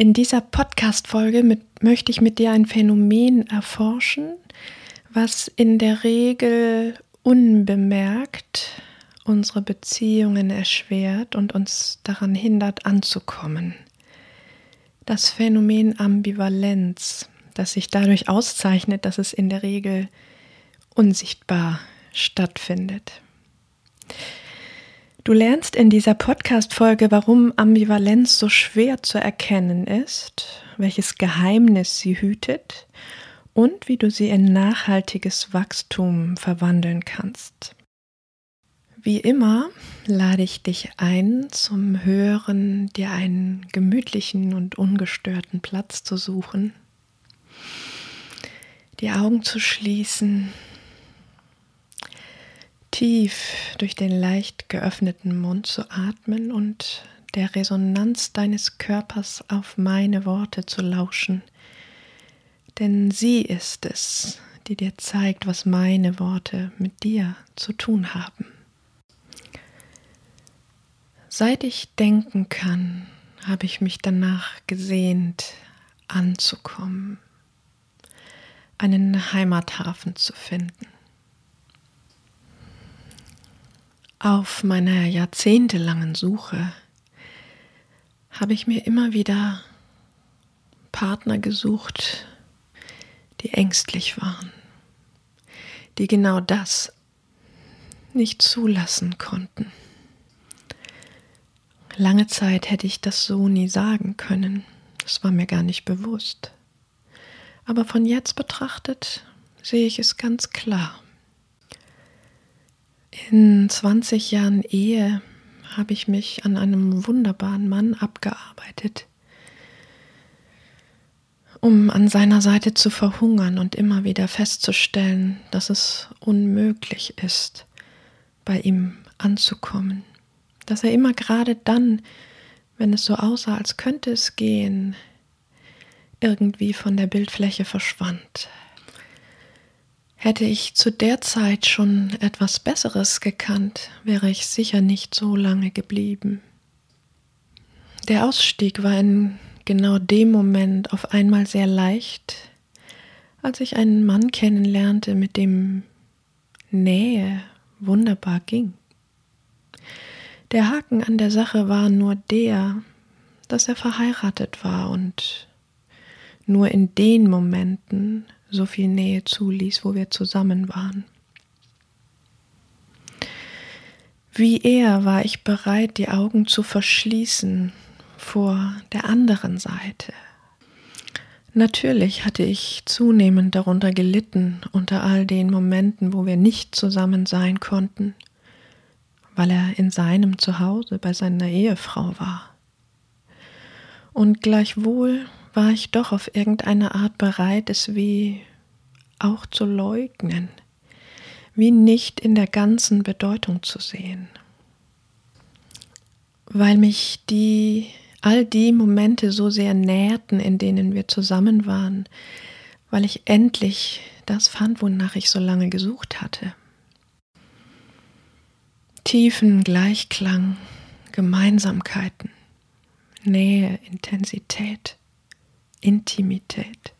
In dieser Podcast-Folge möchte ich mit dir ein Phänomen erforschen, was in der Regel unbemerkt unsere Beziehungen erschwert und uns daran hindert, anzukommen. Das Phänomen Ambivalenz, das sich dadurch auszeichnet, dass es in der Regel unsichtbar stattfindet. Du lernst in dieser Podcast-Folge, warum Ambivalenz so schwer zu erkennen ist, welches Geheimnis sie hütet und wie du sie in nachhaltiges Wachstum verwandeln kannst. Wie immer lade ich dich ein, zum Hören dir einen gemütlichen und ungestörten Platz zu suchen, die Augen zu schließen tief durch den leicht geöffneten Mund zu atmen und der Resonanz deines Körpers auf meine Worte zu lauschen. Denn sie ist es, die dir zeigt, was meine Worte mit dir zu tun haben. Seit ich denken kann, habe ich mich danach gesehnt, anzukommen, einen Heimathafen zu finden. Auf meiner jahrzehntelangen Suche habe ich mir immer wieder Partner gesucht, die ängstlich waren, die genau das nicht zulassen konnten. Lange Zeit hätte ich das so nie sagen können, das war mir gar nicht bewusst. Aber von jetzt betrachtet sehe ich es ganz klar. In 20 Jahren Ehe habe ich mich an einem wunderbaren Mann abgearbeitet, um an seiner Seite zu verhungern und immer wieder festzustellen, dass es unmöglich ist, bei ihm anzukommen, dass er immer gerade dann, wenn es so aussah, als könnte es gehen, irgendwie von der Bildfläche verschwand. Hätte ich zu der Zeit schon etwas Besseres gekannt, wäre ich sicher nicht so lange geblieben. Der Ausstieg war in genau dem Moment auf einmal sehr leicht, als ich einen Mann kennenlernte, mit dem Nähe wunderbar ging. Der Haken an der Sache war nur der, dass er verheiratet war und nur in den Momenten so viel Nähe zuließ, wo wir zusammen waren. Wie er war ich bereit, die Augen zu verschließen vor der anderen Seite. Natürlich hatte ich zunehmend darunter gelitten, unter all den Momenten, wo wir nicht zusammen sein konnten, weil er in seinem Zuhause bei seiner Ehefrau war. Und gleichwohl war ich doch auf irgendeine Art bereit, es wie auch zu leugnen, wie nicht in der ganzen Bedeutung zu sehen. Weil mich die all die Momente so sehr nährten, in denen wir zusammen waren, weil ich endlich das fand, wonach ich so lange gesucht hatte. Tiefen Gleichklang, Gemeinsamkeiten, Nähe, Intensität. Intimität.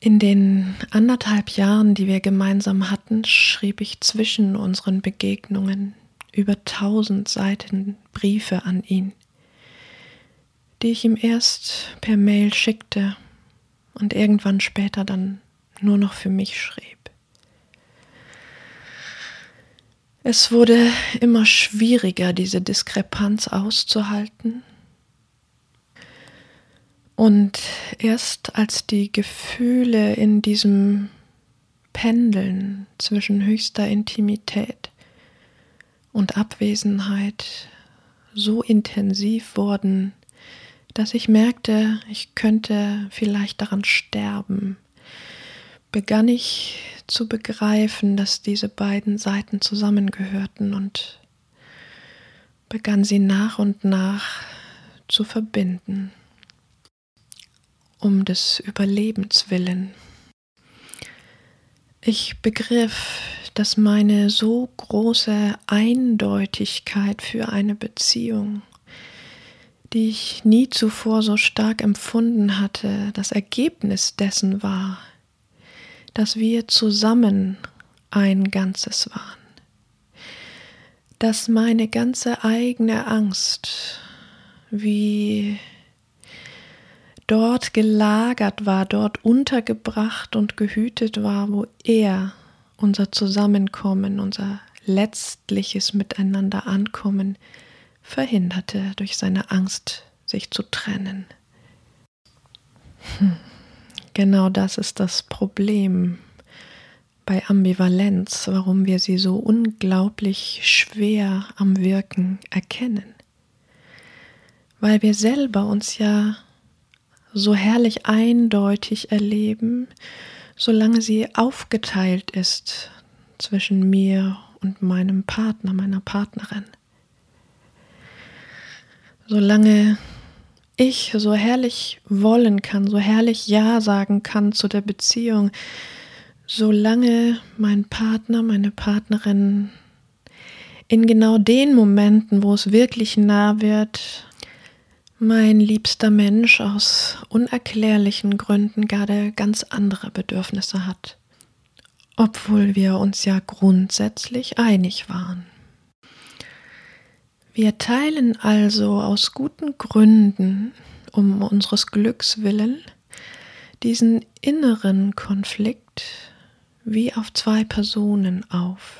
In den anderthalb Jahren, die wir gemeinsam hatten, schrieb ich zwischen unseren Begegnungen über tausend Seiten Briefe an ihn, die ich ihm erst per Mail schickte und irgendwann später dann nur noch für mich schrieb. Es wurde immer schwieriger, diese Diskrepanz auszuhalten und erst als die Gefühle in diesem Pendeln zwischen höchster Intimität und Abwesenheit so intensiv wurden, dass ich merkte, ich könnte vielleicht daran sterben, begann ich zu begreifen, dass diese beiden Seiten zusammengehörten und begann sie nach und nach zu verbinden, um des Überlebens willen. Ich begriff, dass meine so große Eindeutigkeit für eine Beziehung, die ich nie zuvor so stark empfunden hatte, das Ergebnis dessen war, dass wir zusammen ein Ganzes waren, dass meine ganze eigene Angst wie dort gelagert war, dort untergebracht und gehütet war, wo er unser Zusammenkommen, unser letztliches Miteinander ankommen verhinderte durch seine Angst, sich zu trennen. Hm. Genau das ist das Problem bei Ambivalenz, warum wir sie so unglaublich schwer am Wirken erkennen. Weil wir selber uns ja so herrlich eindeutig erleben, solange sie aufgeteilt ist zwischen mir und meinem Partner, meiner Partnerin. Solange ich so herrlich wollen kann, so herrlich Ja sagen kann zu der Beziehung, solange mein Partner, meine Partnerin in genau den Momenten, wo es wirklich nah wird, mein liebster Mensch aus unerklärlichen Gründen gerade ganz andere Bedürfnisse hat, obwohl wir uns ja grundsätzlich einig waren. Wir teilen also aus guten Gründen um unseres Glücks willen diesen inneren Konflikt wie auf zwei Personen auf,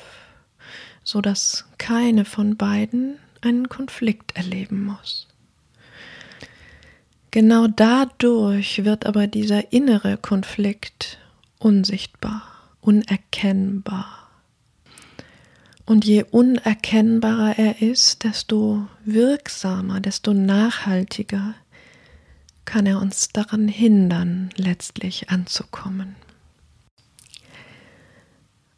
so dass keine von beiden einen Konflikt erleben muss. Genau dadurch wird aber dieser innere Konflikt unsichtbar, unerkennbar. Und je unerkennbarer er ist, desto wirksamer, desto nachhaltiger kann er uns daran hindern, letztlich anzukommen.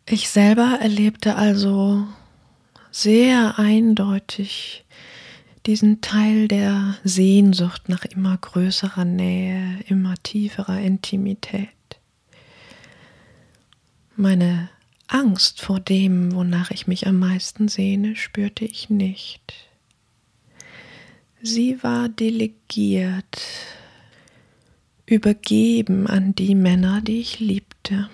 Ich selber erlebte also sehr eindeutig diesen Teil der Sehnsucht nach immer größerer Nähe, immer tieferer Intimität. Meine Angst vor dem, wonach ich mich am meisten sehne, spürte ich nicht. Sie war delegiert, übergeben an die Männer, die ich liebte.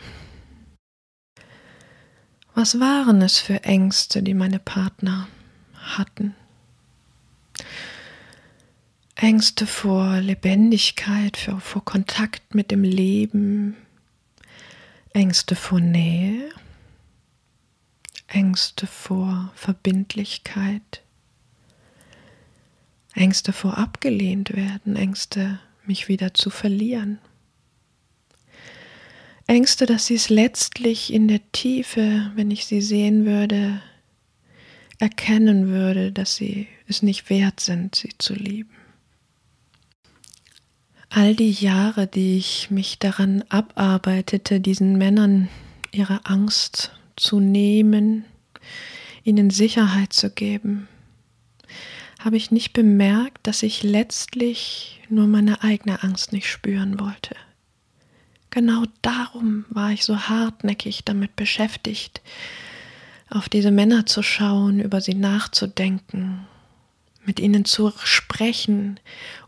Was waren es für Ängste, die meine Partner hatten? Ängste vor Lebendigkeit, vor, vor Kontakt mit dem Leben, Ängste vor Nähe, Ängste vor Verbindlichkeit, Ängste vor abgelehnt werden, Ängste, mich wieder zu verlieren. Ängste, dass sie es letztlich in der Tiefe, wenn ich sie sehen würde, erkennen würde, dass sie es nicht wert sind, sie zu lieben. All die Jahre, die ich mich daran abarbeitete, diesen Männern ihre Angst zu nehmen, ihnen Sicherheit zu geben, habe ich nicht bemerkt, dass ich letztlich nur meine eigene Angst nicht spüren wollte. Genau darum war ich so hartnäckig damit beschäftigt, auf diese Männer zu schauen, über sie nachzudenken, mit ihnen zu sprechen,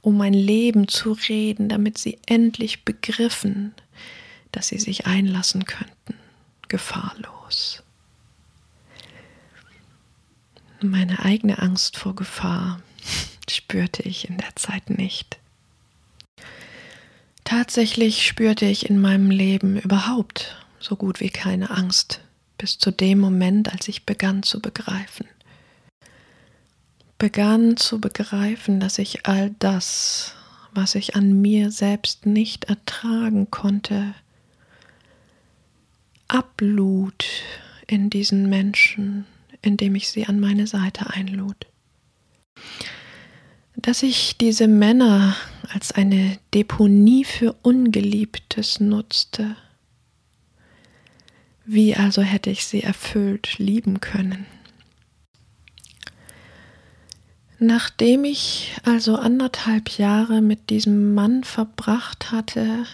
um mein Leben zu reden, damit sie endlich begriffen, dass sie sich einlassen könnten, gefahrlos. Meine eigene Angst vor Gefahr spürte ich in der Zeit nicht. Tatsächlich spürte ich in meinem Leben überhaupt so gut wie keine Angst, bis zu dem Moment, als ich begann zu begreifen. Begann zu begreifen, dass ich all das, was ich an mir selbst nicht ertragen konnte, ablud in diesen Menschen, indem ich sie an meine Seite einlud. dass ich diese Männer als eine Deponie für Ungeliebtes nutzte. Wie also hätte ich sie erfüllt lieben können? Nachdem ich also anderthalb Jahre mit diesem Mann verbracht hatte,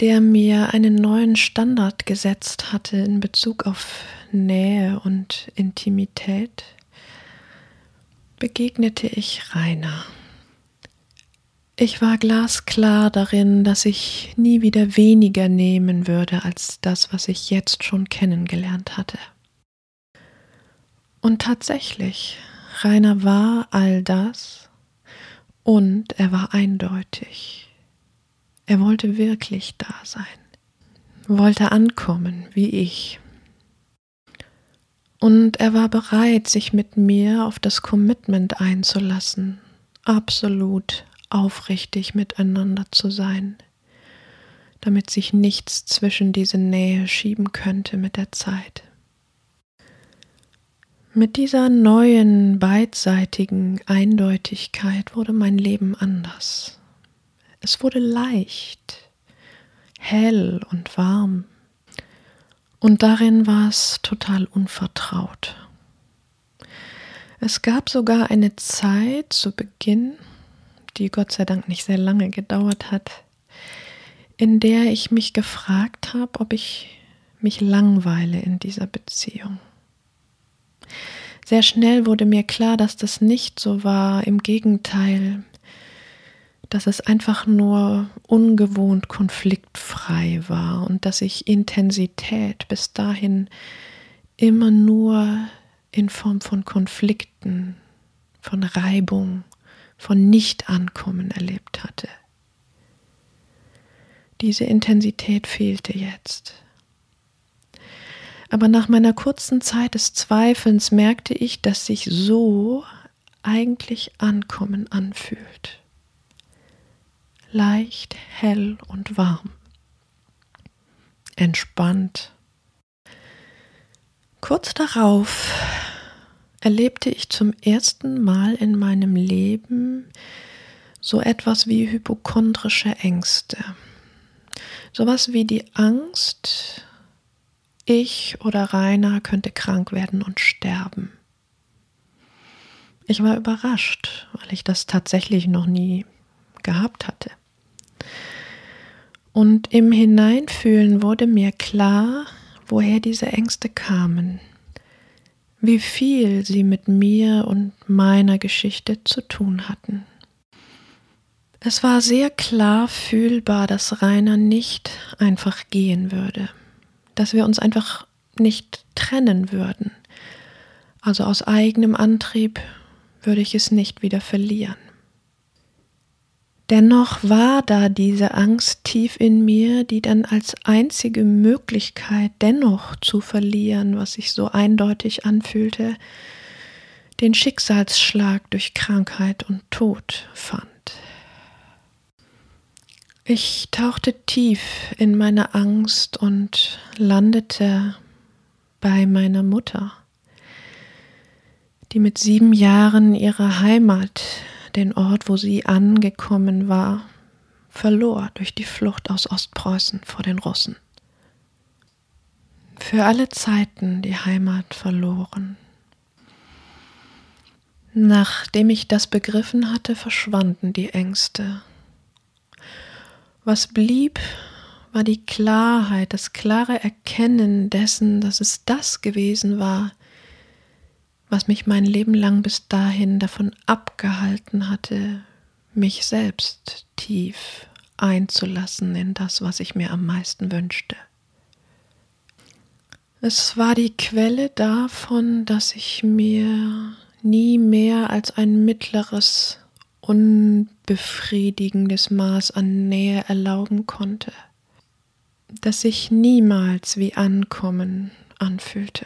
der mir einen neuen Standard gesetzt hatte in Bezug auf Nähe und Intimität, begegnete ich Rainer. Ich war glasklar darin, dass ich nie wieder weniger nehmen würde als das, was ich jetzt schon kennengelernt hatte. Und tatsächlich, Rainer war all das und er war eindeutig. Er wollte wirklich da sein, wollte ankommen wie ich. Und er war bereit, sich mit mir auf das Commitment einzulassen, absolut aufrichtig miteinander zu sein, damit sich nichts zwischen diese Nähe schieben könnte mit der Zeit. Mit dieser neuen beidseitigen Eindeutigkeit wurde mein Leben anders. Es wurde leicht, hell und warm und darin war es total unvertraut. Es gab sogar eine Zeit zu Beginn, die Gott sei Dank nicht sehr lange gedauert hat, in der ich mich gefragt habe, ob ich mich langweile in dieser Beziehung. Sehr schnell wurde mir klar, dass das nicht so war. Im Gegenteil, dass es einfach nur ungewohnt konfliktfrei war und dass ich Intensität bis dahin immer nur in Form von Konflikten, von Reibung, von Nichtankommen erlebt hatte. Diese Intensität fehlte jetzt. Aber nach meiner kurzen Zeit des Zweifelns merkte ich, dass sich so eigentlich Ankommen anfühlt leicht, hell und warm. Entspannt. Kurz darauf erlebte ich zum ersten Mal in meinem Leben so etwas wie hypochondrische Ängste. Sowas wie die Angst, ich oder Rainer könnte krank werden und sterben. Ich war überrascht, weil ich das tatsächlich noch nie gehabt hatte. Und im Hineinfühlen wurde mir klar, woher diese Ängste kamen, wie viel sie mit mir und meiner Geschichte zu tun hatten. Es war sehr klar fühlbar, dass Rainer nicht einfach gehen würde, dass wir uns einfach nicht trennen würden. Also aus eigenem Antrieb würde ich es nicht wieder verlieren. Dennoch war da diese Angst tief in mir, die dann als einzige Möglichkeit dennoch zu verlieren, was sich so eindeutig anfühlte, den Schicksalsschlag durch Krankheit und Tod fand. Ich tauchte tief in meine Angst und landete bei meiner Mutter, die mit sieben Jahren ihre Heimat den Ort, wo sie angekommen war, verlor durch die Flucht aus Ostpreußen vor den Russen. Für alle Zeiten die Heimat verloren. Nachdem ich das begriffen hatte, verschwanden die Ängste. Was blieb, war die Klarheit, das klare Erkennen dessen, dass es das gewesen war, was mich mein Leben lang bis dahin davon abgehalten hatte, mich selbst tief einzulassen in das, was ich mir am meisten wünschte. Es war die Quelle davon, dass ich mir nie mehr als ein mittleres, unbefriedigendes Maß an Nähe erlauben konnte, das sich niemals wie Ankommen anfühlte.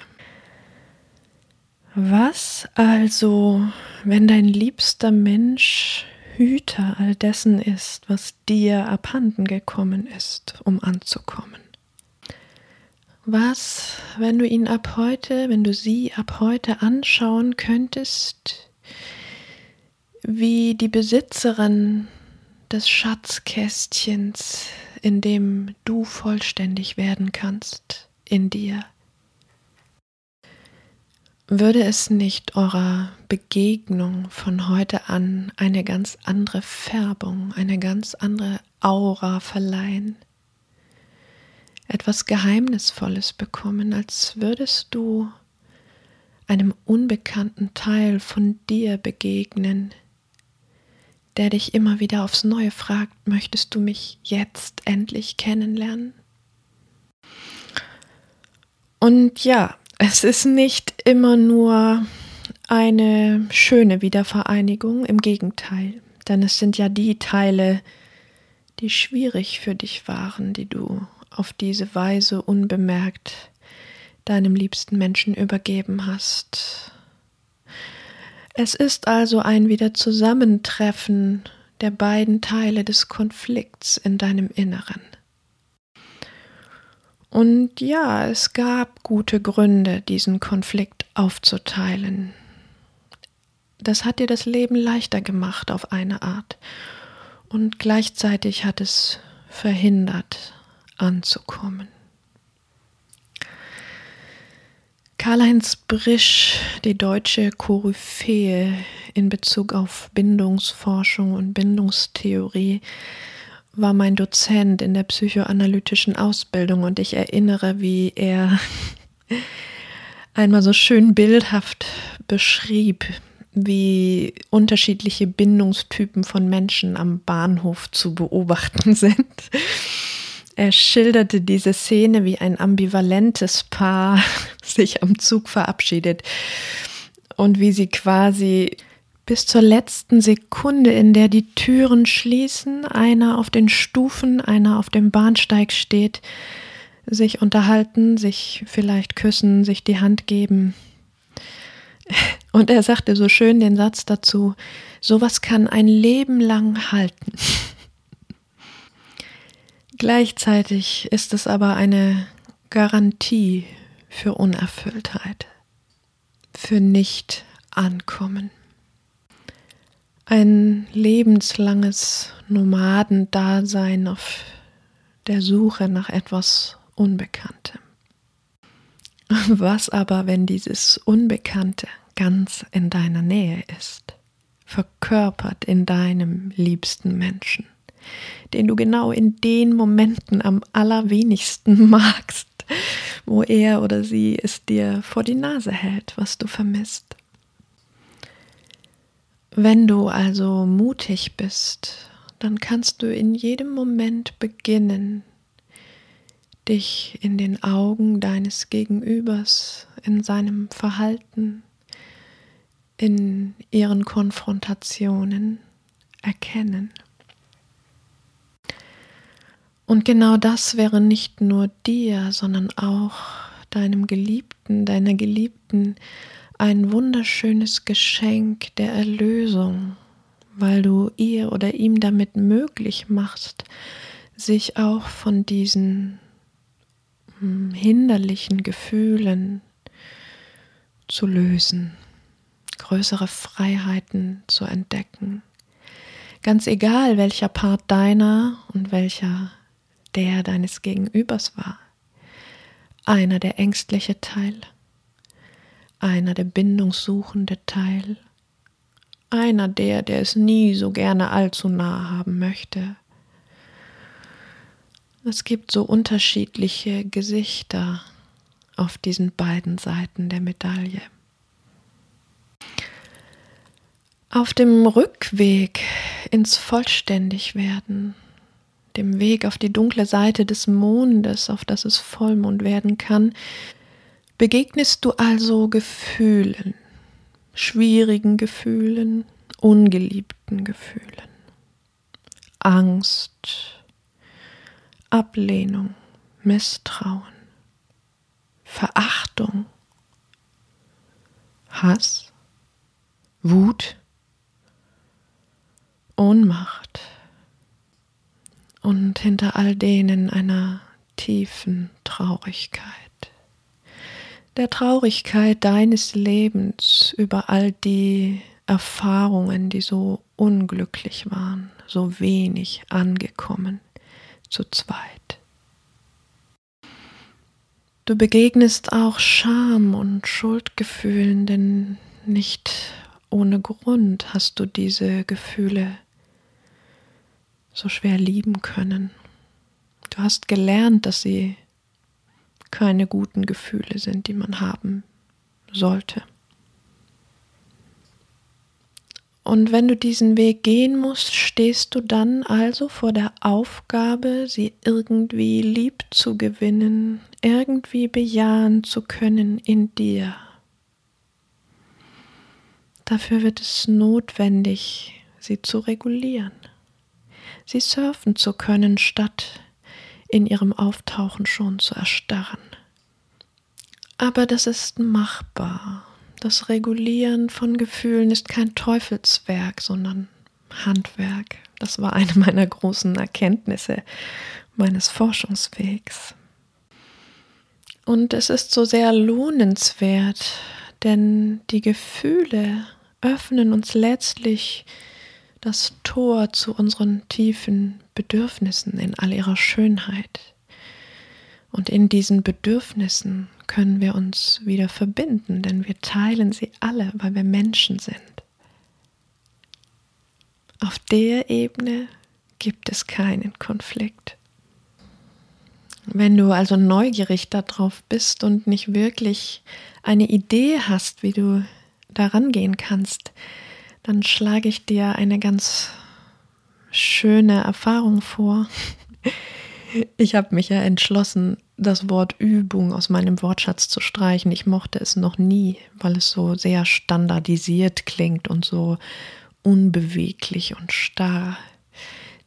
Was also, wenn dein liebster Mensch Hüter all dessen ist, was dir abhanden gekommen ist, um anzukommen? Was, wenn du ihn ab heute, wenn du sie ab heute anschauen könntest, wie die Besitzerin des Schatzkästchens, in dem du vollständig werden kannst in dir. Würde es nicht eurer Begegnung von heute an eine ganz andere Färbung, eine ganz andere Aura verleihen? Etwas Geheimnisvolles bekommen, als würdest du einem unbekannten Teil von dir begegnen, der dich immer wieder aufs Neue fragt, möchtest du mich jetzt endlich kennenlernen? Und ja, es ist nicht immer nur eine schöne Wiedervereinigung, im Gegenteil, denn es sind ja die Teile, die schwierig für dich waren, die du auf diese Weise unbemerkt deinem liebsten Menschen übergeben hast. Es ist also ein Wiederzusammentreffen der beiden Teile des Konflikts in deinem Inneren. Und ja, es gab gute Gründe, diesen Konflikt aufzuteilen. Das hat dir das Leben leichter gemacht auf eine Art und gleichzeitig hat es verhindert anzukommen. Karl-Heinz Brisch, die deutsche Koryphäe in Bezug auf Bindungsforschung und Bindungstheorie, war mein Dozent in der psychoanalytischen Ausbildung und ich erinnere, wie er einmal so schön bildhaft beschrieb, wie unterschiedliche Bindungstypen von Menschen am Bahnhof zu beobachten sind. Er schilderte diese Szene, wie ein ambivalentes Paar sich am Zug verabschiedet und wie sie quasi bis zur letzten Sekunde, in der die Türen schließen, einer auf den Stufen, einer auf dem Bahnsteig steht, sich unterhalten, sich vielleicht küssen, sich die Hand geben. Und er sagte so schön den Satz dazu, sowas kann ein Leben lang halten. Gleichzeitig ist es aber eine Garantie für Unerfülltheit, für Nicht-Ankommen. Ein lebenslanges Nomadendasein auf der Suche nach etwas Unbekanntem. Was aber, wenn dieses Unbekannte ganz in deiner Nähe ist, verkörpert in deinem liebsten Menschen? den du genau in den Momenten am allerwenigsten magst, wo er oder sie es dir vor die Nase hält, was du vermisst. Wenn du also mutig bist, dann kannst du in jedem Moment beginnen, dich in den Augen deines Gegenübers, in seinem Verhalten, in ihren Konfrontationen erkennen. Und genau das wäre nicht nur dir, sondern auch deinem Geliebten, deiner Geliebten ein wunderschönes Geschenk der Erlösung, weil du ihr oder ihm damit möglich machst, sich auch von diesen hm, hinderlichen Gefühlen zu lösen, größere Freiheiten zu entdecken. Ganz egal, welcher Part deiner und welcher der deines Gegenübers war. Einer der ängstliche Teil, einer der bindungssuchende Teil, einer der, der es nie so gerne allzu nah haben möchte. Es gibt so unterschiedliche Gesichter auf diesen beiden Seiten der Medaille. Auf dem Rückweg ins Vollständigwerden dem Weg auf die dunkle Seite des Mondes, auf das es Vollmond werden kann, begegnest du also Gefühlen, schwierigen Gefühlen, ungeliebten Gefühlen, Angst, Ablehnung, Misstrauen, Verachtung, Hass, Wut, Ohnmacht und hinter all denen einer tiefen Traurigkeit. Der Traurigkeit deines Lebens über all die Erfahrungen, die so unglücklich waren, so wenig angekommen, zu zweit. Du begegnest auch Scham und Schuldgefühlen, denn nicht ohne Grund hast du diese Gefühle so schwer lieben können. Du hast gelernt, dass sie keine guten Gefühle sind, die man haben sollte. Und wenn du diesen Weg gehen musst, stehst du dann also vor der Aufgabe, sie irgendwie lieb zu gewinnen, irgendwie bejahen zu können in dir. Dafür wird es notwendig, sie zu regulieren, sie surfen zu können, statt in ihrem Auftauchen schon zu erstarren. Aber das ist machbar. Das Regulieren von Gefühlen ist kein Teufelswerk, sondern Handwerk. Das war eine meiner großen Erkenntnisse meines Forschungswegs. Und es ist so sehr lohnenswert, denn die Gefühle öffnen uns letztlich das Tor zu unseren tiefen Bedürfnissen in all ihrer Schönheit. Und in diesen Bedürfnissen können wir uns wieder verbinden, denn wir teilen sie alle, weil wir Menschen sind. Auf der Ebene gibt es keinen Konflikt. Wenn du also neugierig darauf bist und nicht wirklich eine Idee hast, wie du daran gehen kannst, dann schlage ich dir eine ganz schöne Erfahrung vor. Ich habe mich ja entschlossen, das Wort Übung aus meinem Wortschatz zu streichen. Ich mochte es noch nie, weil es so sehr standardisiert klingt und so unbeweglich und starr.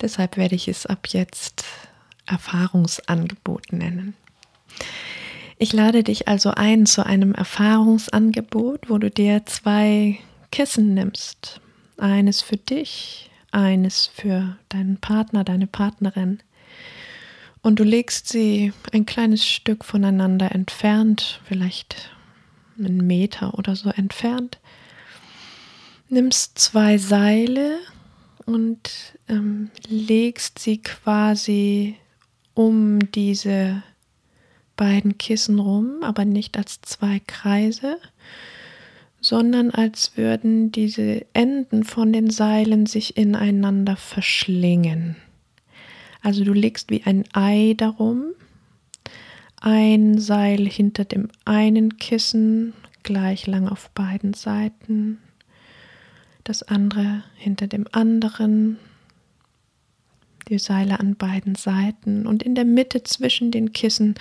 Deshalb werde ich es ab jetzt Erfahrungsangebot nennen. Ich lade dich also ein zu einem Erfahrungsangebot, wo du dir zwei Kissen nimmst. Eines für dich, eines für deinen Partner, deine Partnerin. Und du legst sie ein kleines Stück voneinander entfernt, vielleicht einen Meter oder so entfernt. Nimmst zwei Seile und ähm, legst sie quasi um diese beiden Kissen rum, aber nicht als zwei Kreise, sondern als würden diese Enden von den Seilen sich ineinander verschlingen. Also du legst wie ein Ei darum, ein Seil hinter dem einen Kissen, gleich lang auf beiden Seiten, das andere hinter dem anderen, die Seile an beiden Seiten und in der Mitte zwischen den Kissen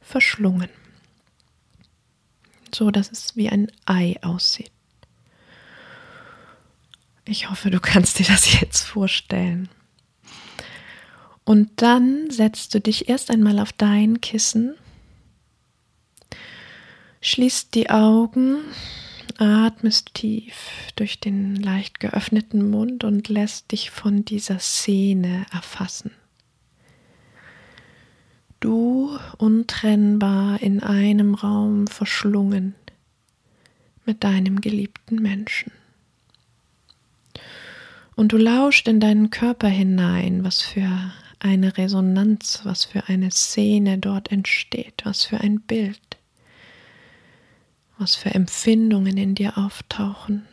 verschlungen, so dass es wie ein Ei aussieht. Ich hoffe, du kannst dir das jetzt vorstellen. Und dann setzt du dich erst einmal auf dein Kissen, schließt die Augen, atmest tief durch den leicht geöffneten Mund und lässt dich von dieser Szene erfassen du untrennbar in einem Raum verschlungen mit deinem geliebten Menschen. Und du lauscht in deinen Körper hinein, was für eine Resonanz, was für eine Szene dort entsteht, was für ein Bild, was für Empfindungen in dir auftauchen,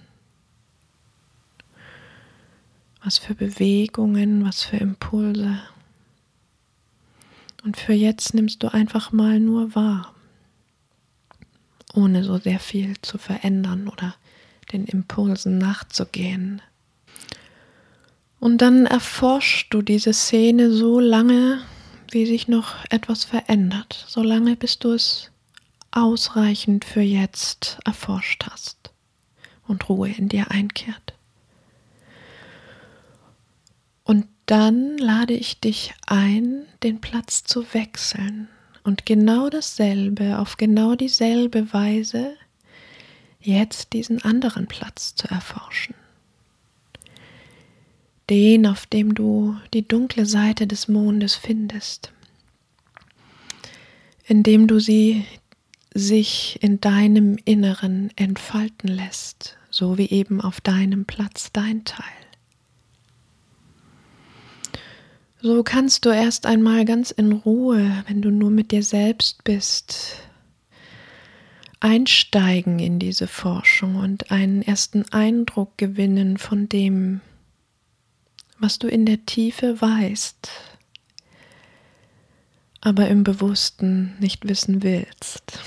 was für Bewegungen, was für Impulse. Und für jetzt nimmst du einfach mal nur wahr, ohne so sehr viel zu verändern oder den Impulsen nachzugehen. Und dann erforschst du diese Szene so lange, wie sich noch etwas verändert, so lange bis du es ausreichend für jetzt erforscht hast und Ruhe in dir einkehrt. Und dann lade ich dich ein, den Platz zu wechseln und genau dasselbe, auf genau dieselbe Weise jetzt diesen anderen Platz zu erforschen. Den, auf dem du die dunkle Seite des Mondes findest, indem du sie sich in deinem Inneren entfalten lässt, so wie eben auf deinem Platz dein Teil. So kannst du erst einmal ganz in Ruhe, wenn du nur mit dir selbst bist, einsteigen in diese Forschung und einen ersten Eindruck gewinnen von dem, was du in der Tiefe weißt, aber im Bewussten nicht wissen willst.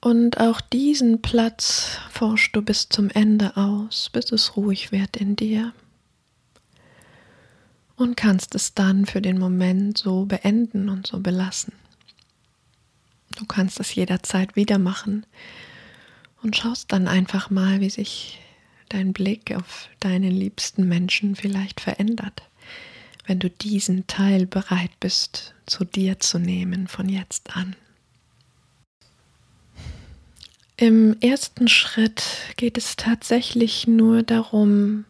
Und auch diesen Platz forschst du bis zum Ende aus, bis es ruhig wird in dir. Und kannst es dann für den Moment so beenden und so belassen. Du kannst es jederzeit wieder machen und schaust dann einfach mal, wie sich dein Blick auf deinen liebsten Menschen vielleicht verändert, wenn du diesen Teil bereit bist, zu dir zu nehmen von jetzt an. Im ersten Schritt geht es tatsächlich nur darum,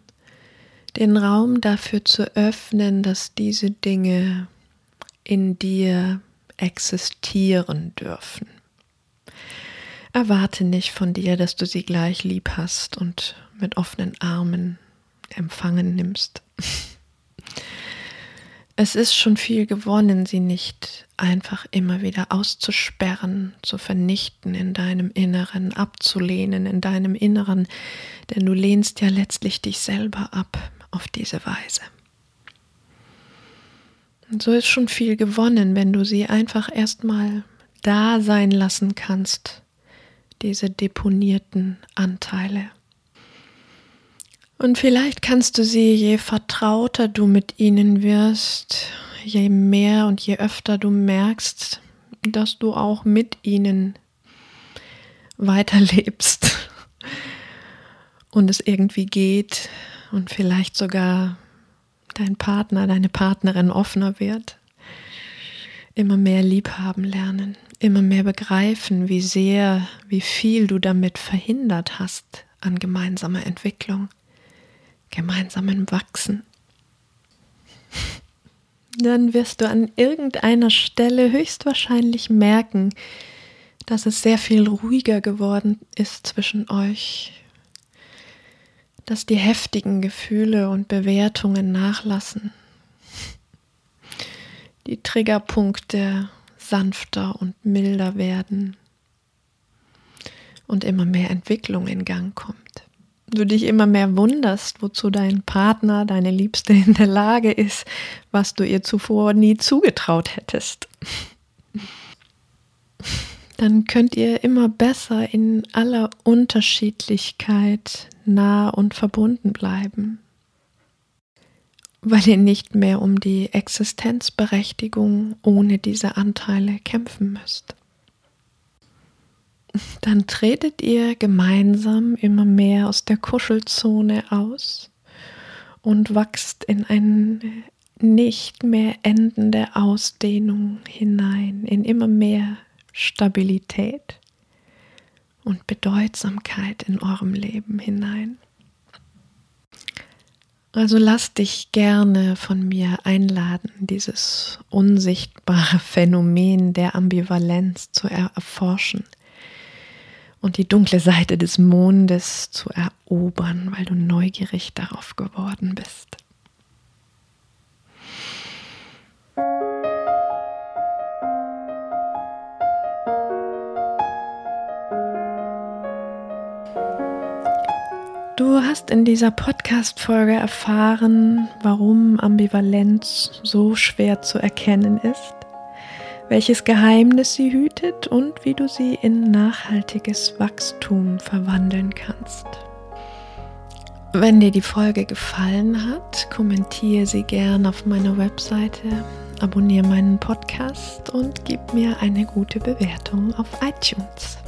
den Raum dafür zu öffnen, dass diese Dinge in dir existieren dürfen. Erwarte nicht von dir, dass du sie gleich lieb hast und mit offenen Armen empfangen nimmst. Es ist schon viel gewonnen, sie nicht einfach immer wieder auszusperren, zu vernichten in deinem Inneren, abzulehnen in deinem Inneren, denn du lehnst ja letztlich dich selber ab auf diese Weise. Und so ist schon viel gewonnen, wenn du sie einfach erstmal da sein lassen kannst, diese deponierten Anteile. Und vielleicht kannst du sie, je vertrauter du mit ihnen wirst, je mehr und je öfter du merkst, dass du auch mit ihnen weiterlebst und es irgendwie geht und vielleicht sogar dein Partner, deine Partnerin offener wird, immer mehr liebhaben lernen, immer mehr begreifen, wie sehr, wie viel du damit verhindert hast an gemeinsamer Entwicklung gemeinsamen Wachsen. Dann wirst du an irgendeiner Stelle höchstwahrscheinlich merken, dass es sehr viel ruhiger geworden ist zwischen euch, dass die heftigen Gefühle und Bewertungen nachlassen, die Triggerpunkte sanfter und milder werden und immer mehr Entwicklung in Gang kommt du dich immer mehr wunderst, wozu dein Partner, deine Liebste in der Lage ist, was du ihr zuvor nie zugetraut hättest. Dann könnt ihr immer besser in aller Unterschiedlichkeit nah und verbunden bleiben, weil ihr nicht mehr um die Existenzberechtigung ohne diese Anteile kämpfen müsst. Dann tretet ihr gemeinsam immer mehr aus der Kuschelzone aus und wachst in eine nicht mehr endende Ausdehnung hinein, in immer mehr Stabilität und Bedeutsamkeit in eurem Leben hinein. Also lass dich gerne von mir einladen, dieses unsichtbare Phänomen der Ambivalenz zu erforschen und die dunkle Seite des Mondes zu erobern, weil du neugierig darauf geworden bist. Du hast in dieser Podcast-Folge erfahren, warum Ambivalenz so schwer zu erkennen ist welches Geheimnis sie hütet und wie du sie in nachhaltiges Wachstum verwandeln kannst. Wenn dir die Folge gefallen hat, kommentiere sie gern auf meiner Webseite, abonniere meinen Podcast und gib mir eine gute Bewertung auf iTunes.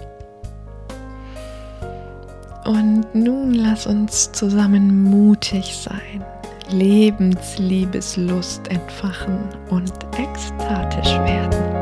Und nun lass uns zusammen mutig sein, Lebensliebeslust entfachen und ekstatisch werden.